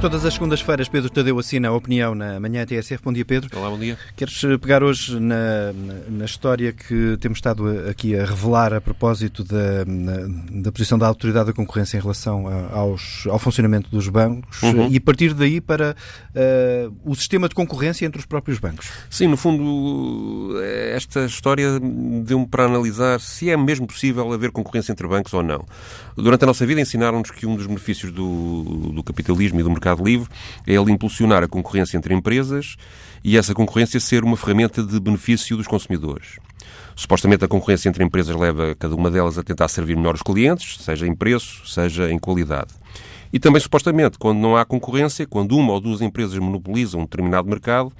Todas as segundas-feiras, Pedro Tadeu assina a opinião na manhã TSF. Bom dia, Pedro. Olá, bom dia. Queres eh, pegar hoje na, na, história que temos estado aqui a revelar a propósito da, da posição da Autoridade da Concorrência em relação aos, ao funcionamento dos bancos uhum. e partir daí para uh, o sistema de concorrência entre os próprios bancos? Sim, no fundo, esta história deu-me para analisar se é mesmo possível haver concorrência entre bancos ou não. Durante a nossa vida ensinaram-nos que um dos benefícios do, do capitalismo e do mercado mercado livre é ele impulsionar a concorrência entre empresas e essa concorrência ser uma ferramenta de benefício dos consumidores. Supostamente a concorrência entre empresas leva cada uma delas a tentar servir melhor os clientes, seja em preço, seja em qualidade. E também, supostamente, quando não há concorrência, quando uma ou duas empresas monopolizam um determinado mercado,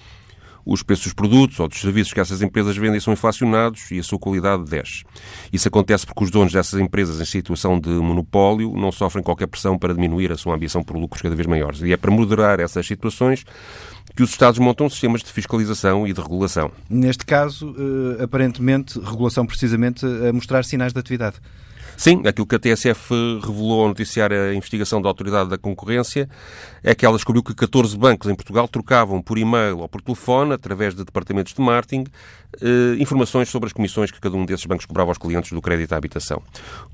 os preços dos produtos ou dos serviços que essas empresas vendem são inflacionados e a sua qualidade desce. Isso acontece porque os donos dessas empresas em situação de monopólio não sofrem qualquer pressão para diminuir a sua ambição por lucros cada vez maiores. E é para moderar essas situações que os Estados montam sistemas de fiscalização e de regulação. Neste caso, eh, aparentemente, regulação precisamente a mostrar sinais de atividade. Sim, aquilo que a TSF revelou ao noticiar a investigação da Autoridade da Concorrência é que ela descobriu que 14 bancos em Portugal trocavam por e-mail ou por telefone, através de departamentos de marketing, eh, informações sobre as comissões que cada um desses bancos cobrava aos clientes do crédito à habitação.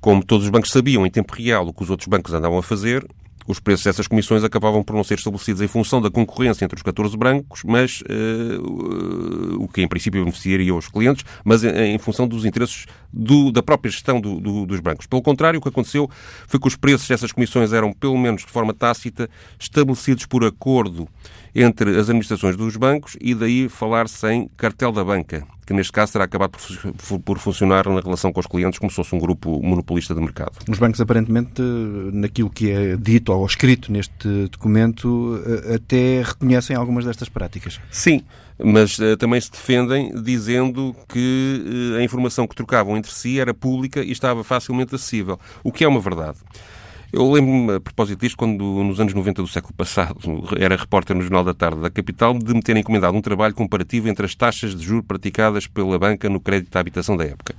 Como todos os bancos sabiam em tempo real o que os outros bancos andavam a fazer, os preços dessas comissões acabavam por não ser estabelecidos em função da concorrência entre os 14 bancos, mas uh, o que em princípio beneficiaria os clientes, mas em, em função dos interesses do, da própria gestão do, do, dos bancos. Pelo contrário, o que aconteceu foi que os preços dessas comissões eram, pelo menos de forma tácita, estabelecidos por acordo entre as administrações dos bancos e daí falar-se em cartel da banca, que neste caso terá acabado por funcionar na relação com os clientes como se fosse um grupo monopolista de mercado. Os bancos, aparentemente, naquilo que é dito ou escrito neste documento, eh, até reconhecem algumas destas práticas. Sim, mas uh, também se defendem dizendo que uh, a informação que trocavam entre si era pública e estava facilmente acessível, o que é uma verdade. Eu lembro-me, a propósito disto, quando nos anos 90 do século passado era repórter no Jornal da Tarde da Capital, de me ter encomendado um trabalho comparativo entre as taxas de juros praticadas pela banca no crédito à habitação da época.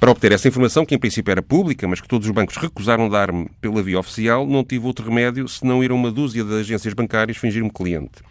Para obter essa informação, que em princípio era pública, mas que todos os bancos recusaram dar-me pela via oficial, não tive outro remédio senão ir a uma dúzia de agências bancárias fingir-me cliente.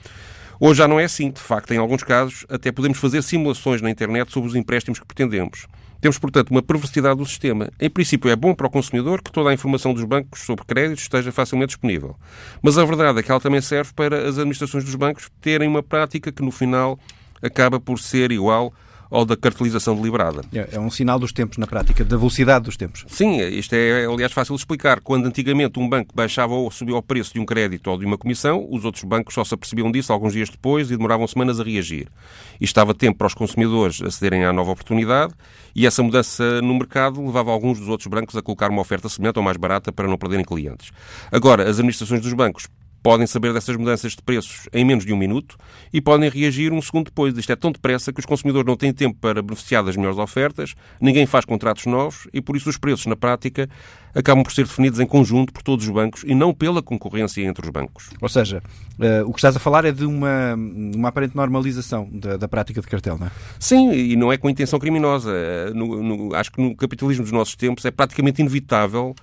Hoje já não é assim. De facto, em alguns casos, até podemos fazer simulações na internet sobre os empréstimos que pretendemos. Temos, portanto, uma perversidade do sistema. Em princípio, é bom para o consumidor que toda a informação dos bancos sobre créditos esteja facilmente disponível. Mas a verdade é que ela também serve para as administrações dos bancos terem uma prática que, no final, acaba por ser igual ou da cartelização deliberada. É, é um sinal dos tempos na prática, da velocidade dos tempos. Sim, isto é, aliás, fácil de explicar. Quando antigamente um banco baixava ou subia o preço de um crédito ou de uma comissão, os outros bancos só se apercebiam disso alguns dias depois e demoravam semanas a reagir. E estava tempo para os consumidores acederem à nova oportunidade e essa mudança no mercado levava alguns dos outros bancos a colocar uma oferta semelhante ou mais barata para não perderem clientes. Agora, as administrações dos bancos podem saber dessas mudanças de preços em menos de um minuto e podem reagir um segundo depois. Isto é tão depressa que os consumidores não têm tempo para beneficiar das melhores ofertas, ninguém faz contratos novos e, por isso, os preços, na prática, acabam por ser definidos em conjunto por todos os bancos e não pela concorrência entre os bancos. Ou seja, uh, o que estás a falar é de uma, uma aparente normalização da, da, prática de cartel, não é? Sim, e não é com intenção criminosa. Eh, no, no, acho que no capitalismo dos nossos tempos é praticamente inevitável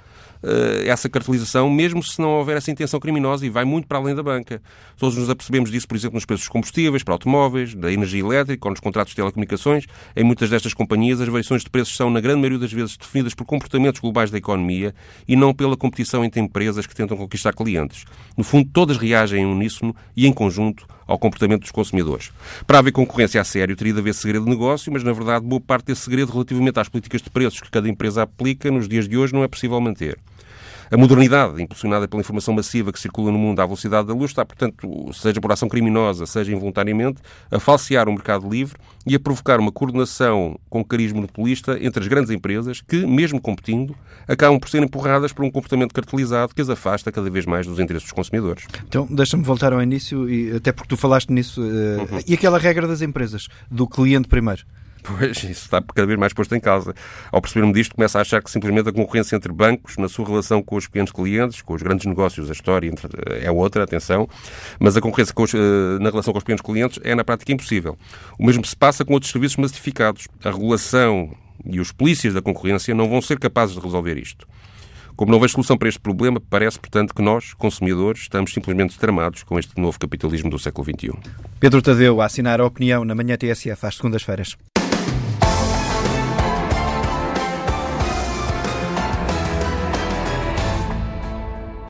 essa cartelização, mesmo se não houver essa intenção criminosa e vai muito para além da banca. Todos nos apercebemos disso, por exemplo, nos preços dos combustíveis, para automóveis, da energia elétrica ou nos contratos de telecomunicações. Em muitas destas companhias, as variações de preços são, na grande maioria das vezes, definidas por comportamentos globais da economia e não pela competição entre empresas que tentam conquistar clientes. No fundo, todas reagem em uníssono e em conjunto ao comportamento dos consumidores. Para haver concorrência a sério, teria de haver segredo de negócio, mas, na verdade, boa parte desse segredo relativamente às políticas de preços que cada empresa aplica nos dias de hoje não é possível manter. A modernidade, impulsionada pela informação massiva que circula no mundo à velocidade da luz, está, portanto, seja por ação criminosa, seja involuntariamente, a falsear o mercado livre e a provocar uma coordenação com cariz monopolista entre as grandes empresas que, mesmo competindo, acabam por ser empurradas por um comportamento cartelizado que as afasta cada vez mais dos interesses dos consumidores. Então, deixa-me voltar ao início, e até porque tu falaste nisso. Uh, uhum. E aquela regra das empresas, do cliente primeiro? Pois, isso está cada vez mais posto em causa. Ao perceber-me disto, começa a achar que simplesmente a concorrência entre bancos, na sua relação com os pequenos clientes, com os grandes negócios, a história entre, é outra, atenção, mas a concorrência os, eh, na relação com os pequenos clientes é, na prática, impossível. O mesmo se passa com outros serviços massificados. A regulação e os polícias da concorrência não vão ser capazes de resolver isto. Como não vejo solução para este problema, parece, portanto, que nós, consumidores, estamos simplesmente tramados com este novo capitalismo do século XXI. Pedro Tadeu, a assinar a opinião na manhã TSF às segundas-feiras.